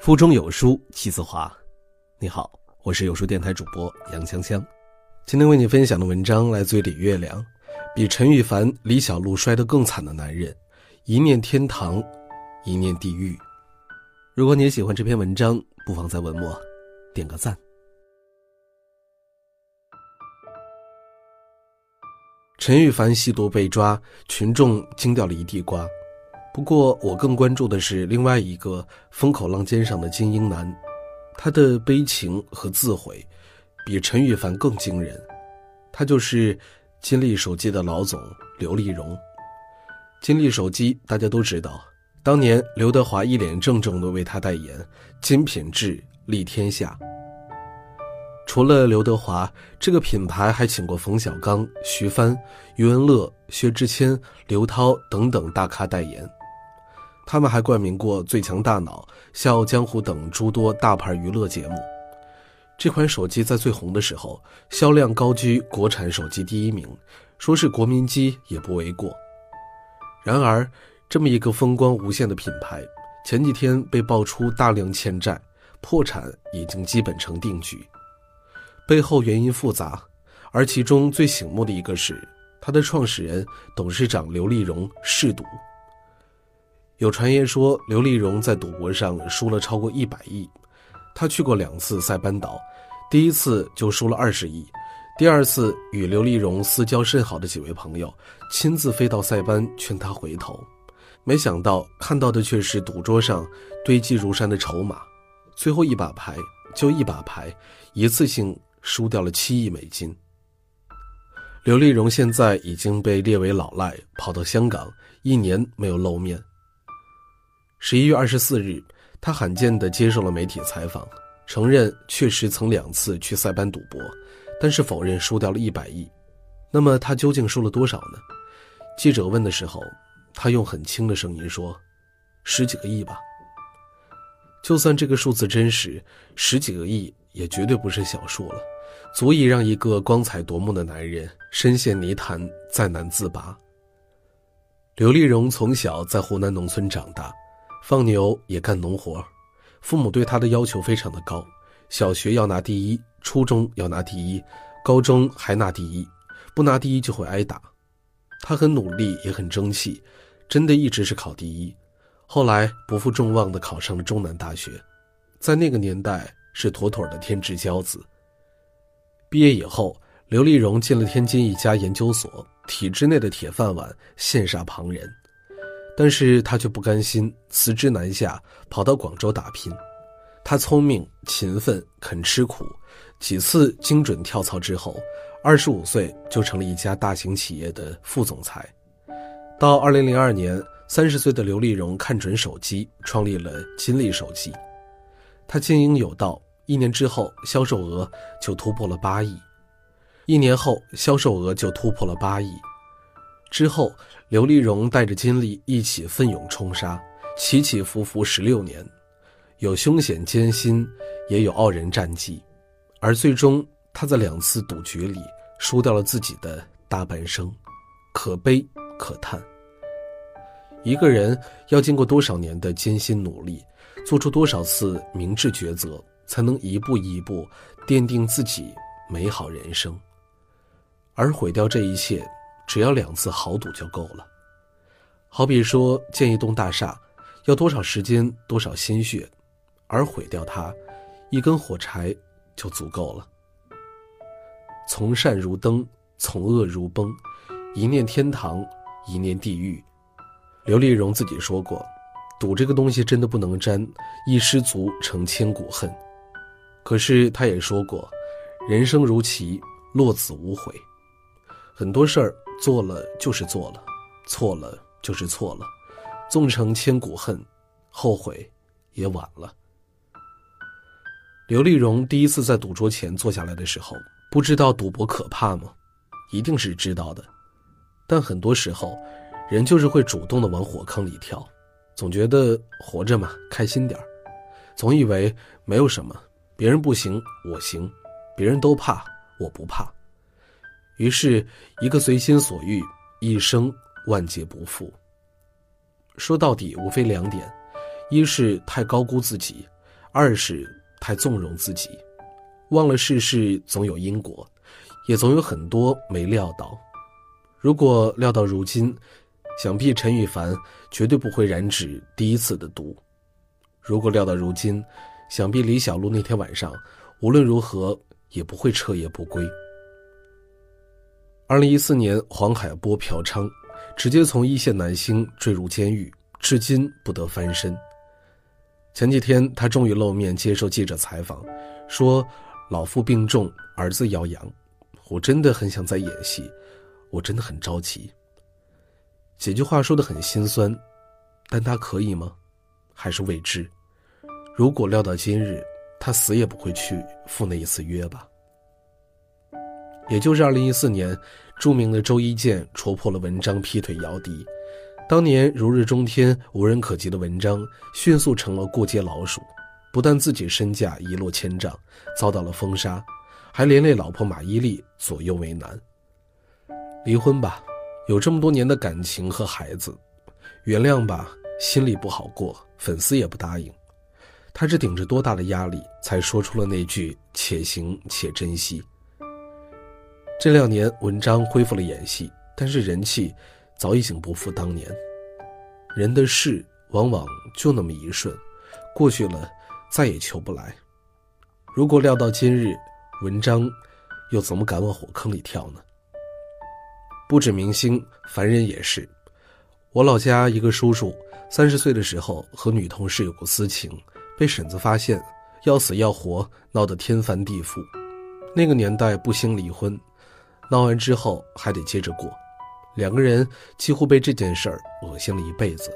腹中有书气自华。你好，我是有书电台主播杨锵锵。今天为你分享的文章来自于李月亮，比陈羽凡、李小璐摔得更惨的男人，一念天堂，一念地狱。如果你也喜欢这篇文章，不妨在文末点个赞。陈羽凡吸毒被抓，群众惊掉了一地瓜。不过，我更关注的是另外一个风口浪尖上的精英男，他的悲情和自毁，比陈羽凡更惊人。他就是金立手机的老总刘立荣。金立手机大家都知道，当年刘德华一脸郑重的为他代言，金品质立天下。除了刘德华，这个品牌还请过冯小刚、徐帆、余文乐、薛之谦、刘涛等等大咖代言。他们还冠名过《最强大脑》《笑傲江湖》等诸多大牌娱乐节目。这款手机在最红的时候，销量高居国产手机第一名，说是国民机也不为过。然而，这么一个风光无限的品牌，前几天被爆出大量欠债，破产已经基本成定局。背后原因复杂，而其中最醒目的一个是，他的创始人、董事长刘立荣嗜赌。有传言说，刘立荣在赌博上输了超过一百亿。他去过两次塞班岛，第一次就输了二十亿，第二次与刘立荣私交甚好的几位朋友亲自飞到塞班劝他回头，没想到看到的却是赌桌上堆积如山的筹码，最后一把牌就一把牌，一次性。输掉了七亿美金。刘立荣现在已经被列为老赖，跑到香港，一年没有露面。十一月二十四日，他罕见地接受了媒体采访，承认确实曾两次去塞班赌博，但是否认输掉了一百亿。那么他究竟输了多少呢？记者问的时候，他用很轻的声音说：“十几个亿吧。”就算这个数字真实，十几个亿也绝对不是小数了，足以让一个光彩夺目的男人深陷泥潭，再难自拔。刘立荣从小在湖南农村长大，放牛也干农活，父母对他的要求非常的高，小学要拿第一，初中要拿第一，高中还拿第一，不拿第一就会挨打。他很努力，也很争气，真的一直是考第一。后来不负众望的考上了中南大学，在那个年代是妥妥的天之骄子。毕业以后，刘立荣进了天津一家研究所，体制内的铁饭碗，羡煞旁人。但是他却不甘心，辞职南下，跑到广州打拼。他聪明、勤奋、肯吃苦，几次精准跳槽之后，二十五岁就成了一家大型企业的副总裁。到二零零二年。三十岁的刘立荣看准手机，创立了金立手机。他经营有道，一年之后销售额就突破了八亿。一年后销售额就突破了八亿。之后，刘丽荣带着金立一起奋勇冲杀，起起伏伏十六年，有凶险艰辛，也有傲人战绩。而最终，他在两次赌局里输掉了自己的大半生，可悲可叹。一个人要经过多少年的艰辛努力，做出多少次明智抉择，才能一步一步奠定自己美好人生？而毁掉这一切，只要两次豪赌就够了。好比说建一栋大厦，要多少时间、多少心血，而毁掉它，一根火柴就足够了。从善如登，从恶如崩，一念天堂，一念地狱。刘立荣自己说过：“赌这个东西真的不能沾，一失足成千古恨。”可是他也说过：“人生如棋，落子无悔。”很多事儿做了就是做了，错了就是错了，纵成千古恨，后悔也晚了。刘丽荣第一次在赌桌前坐下来的时候，不知道赌博可怕吗？一定是知道的，但很多时候。人就是会主动的往火坑里跳，总觉得活着嘛，开心点儿总以为没有什么，别人不行我行，别人都怕我不怕，于是，一个随心所欲，一生万劫不复。说到底，无非两点：一是太高估自己，二是太纵容自己，忘了世事总有因果，也总有很多没料到。如果料到如今，想必陈羽凡绝对不会染指第一次的毒。如果料到如今，想必李小璐那天晚上无论如何也不会彻夜不归。二零一四年，黄海波嫖娼，直接从一线男星坠入监狱，至今不得翻身。前几天，他终于露面接受记者采访，说：“老父病重，儿子要养，我真的很想再演戏，我真的很着急。”几句话说的很心酸，但他可以吗？还是未知。如果料到今日，他死也不会去赴那一次约吧。也就是二零一四年，著名的周一健戳破了文章劈腿姚笛。当年如日中天、无人可及的文章，迅速成了过街老鼠，不但自己身价一落千丈，遭到了封杀，还连累老婆马伊琍左右为难。离婚吧。有这么多年的感情和孩子，原谅吧，心里不好过，粉丝也不答应。他是顶着多大的压力，才说出了那句“且行且珍惜”。这两年，文章恢复了演戏，但是人气早已经不复当年。人的事往往就那么一瞬，过去了，再也求不来。如果料到今日，文章又怎么敢往火坑里跳呢？不止明星，凡人也是。我老家一个叔叔，三十岁的时候和女同事有过私情，被婶子发现，要死要活，闹得天翻地覆。那个年代不兴离婚，闹完之后还得接着过，两个人几乎被这件事儿恶心了一辈子。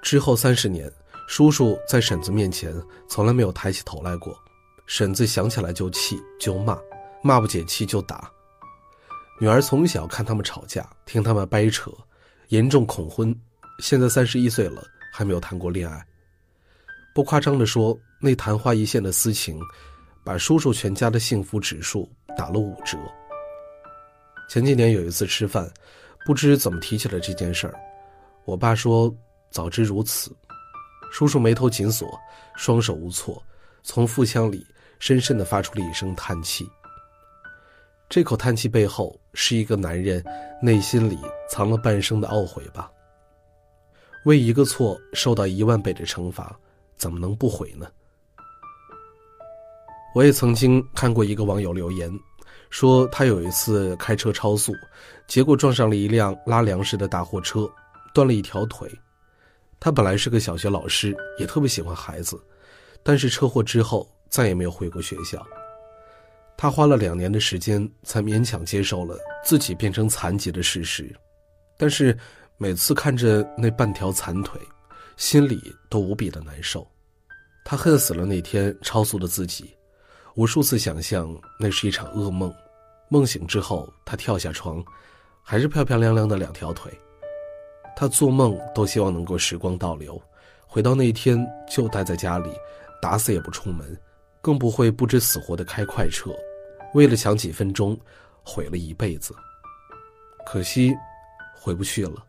之后三十年，叔叔在婶子面前从来没有抬起头来过，婶子想起来就气就骂，骂不解气就打。女儿从小看他们吵架，听他们掰扯，严重恐婚。现在三十一岁了，还没有谈过恋爱。不夸张地说，那昙花一现的私情，把叔叔全家的幸福指数打了五折。前几年有一次吃饭，不知怎么提起了这件事儿，我爸说：“早知如此。”叔叔眉头紧锁，双手无措，从腹腔里深深地发出了一声叹气。这口叹气背后，是一个男人内心里藏了半生的懊悔吧。为一个错受到一万倍的惩罚，怎么能不悔呢？我也曾经看过一个网友留言，说他有一次开车超速，结果撞上了一辆拉粮食的大货车，断了一条腿。他本来是个小学老师，也特别喜欢孩子，但是车祸之后再也没有回过学校。他花了两年的时间，才勉强接受了自己变成残疾的事实，但是每次看着那半条残腿，心里都无比的难受。他恨死了那天超速的自己，无数次想象那是一场噩梦。梦醒之后，他跳下床，还是漂漂亮亮的两条腿。他做梦都希望能够时光倒流，回到那一天就待在家里，打死也不出门。更不会不知死活的开快车，为了抢几分钟，毁了一辈子。可惜，回不去了。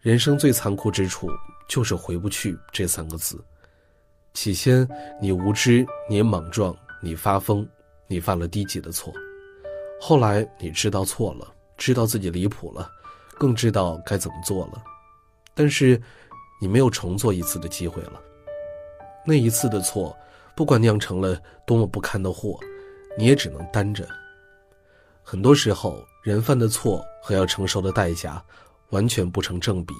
人生最残酷之处就是回不去这三个字。起先你无知，你莽撞，你发疯，你犯了低级的错。后来你知道错了，知道自己离谱了，更知道该怎么做了。但是，你没有重做一次的机会了。那一次的错。不管酿成了多么不堪的祸，你也只能担着。很多时候，人犯的错和要承受的代价，完全不成正比。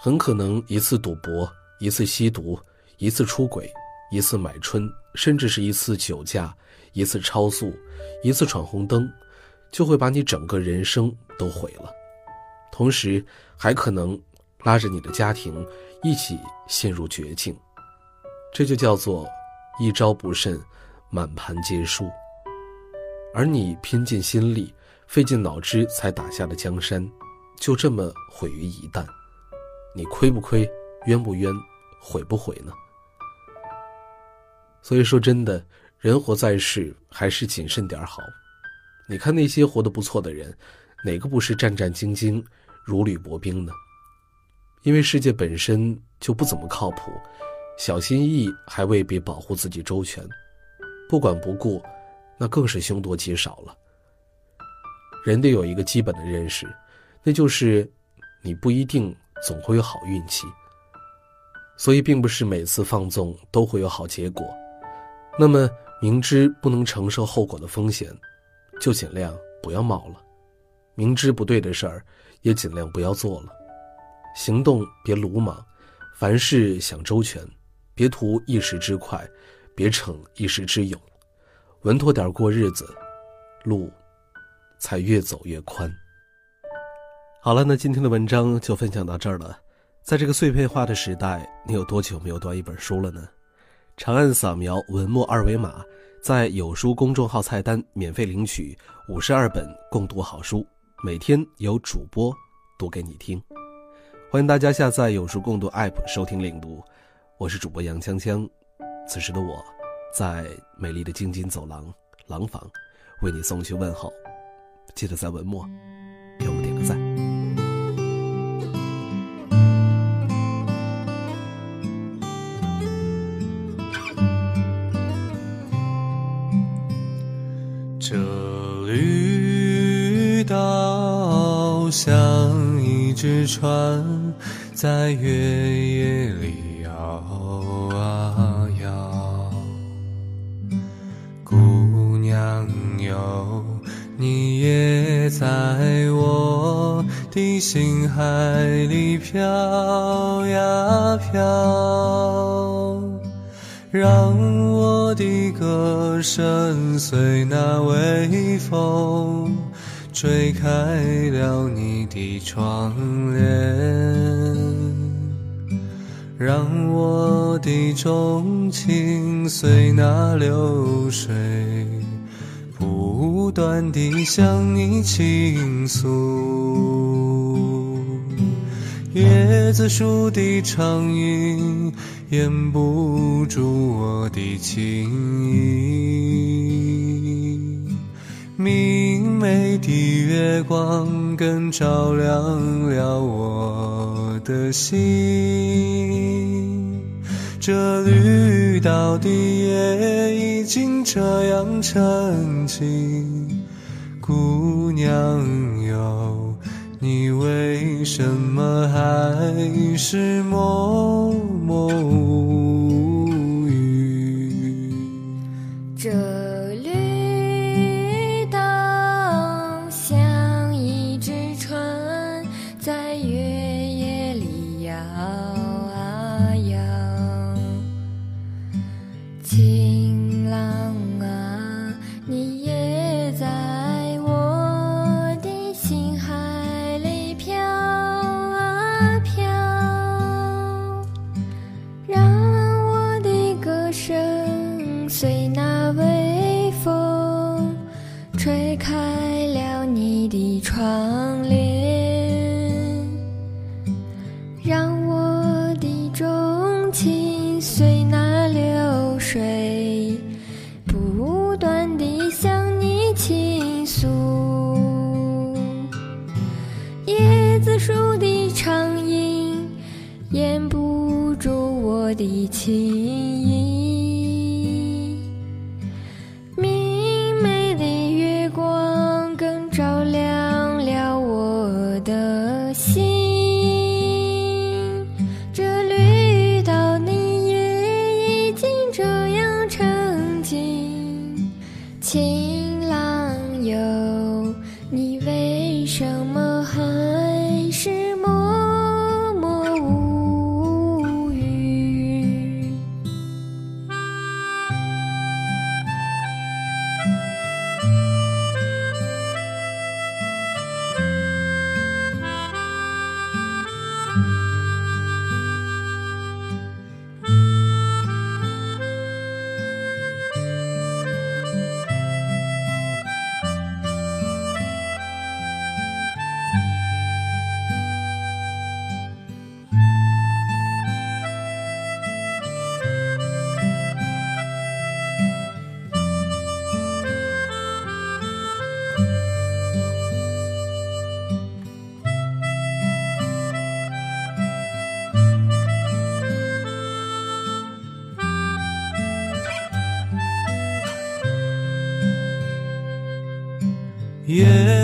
很可能一次赌博，一次吸毒，一次出轨，一次买春，甚至是一次酒驾，一次超速，一次闯红灯，就会把你整个人生都毁了。同时，还可能拉着你的家庭一起陷入绝境。这就叫做一招不慎，满盘皆输。而你拼尽心力、费尽脑汁才打下的江山，就这么毁于一旦，你亏不亏？冤不冤？悔不悔呢？所以说，真的，人活在世，还是谨慎点好。你看那些活得不错的人，哪个不是战战兢兢、如履薄冰呢？因为世界本身就不怎么靠谱，小心翼翼还未必保护自己周全，不管不顾，那更是凶多吉少了。人得有一个基本的认识，那就是你不一定总会有好运气。所以，并不是每次放纵都会有好结果。那么，明知不能承受后果的风险，就尽量不要冒了；明知不对的事儿，也尽量不要做了。行动别鲁莽，凡事想周全，别图一时之快，别逞一时之勇，稳妥点过日子，路才越走越宽。好了，那今天的文章就分享到这儿了。在这个碎片化的时代，你有多久没有读一本书了呢？长按扫描文末二维码，在有书公众号菜单免费领取五十二本共读好书，每天有主播读给你听。欢迎大家下载有书共读 App 收听领读，我是主播杨锵锵。此时的我，在美丽的京津走廊廊坊，为你送去问候。记得在文末岛像一。只船在月夜里摇啊摇，姑娘哟，你也在我的心海里飘呀飘，让我的歌声随那微风。吹开了你的窗帘，让我的钟情随那流水，不断地向你倾诉。椰子树的长影掩不住我的情意。明媚的月光更照亮了我的心，这绿岛的夜已经这样沉静。姑娘哟，你为什么还是默默无长影，掩不住我的情意。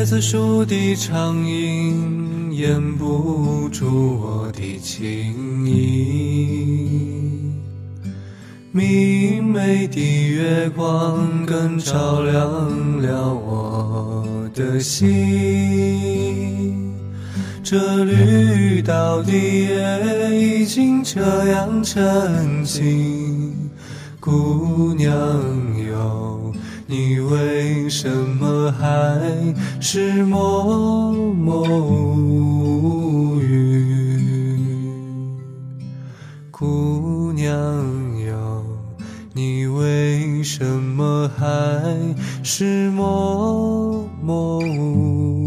椰子树的长影掩不住我的情意，明媚的月光更照亮了我的心。这绿岛的夜已经这样沉静，姑娘，你为什么还是默默无语？姑娘哟，你为什么还是默默无语？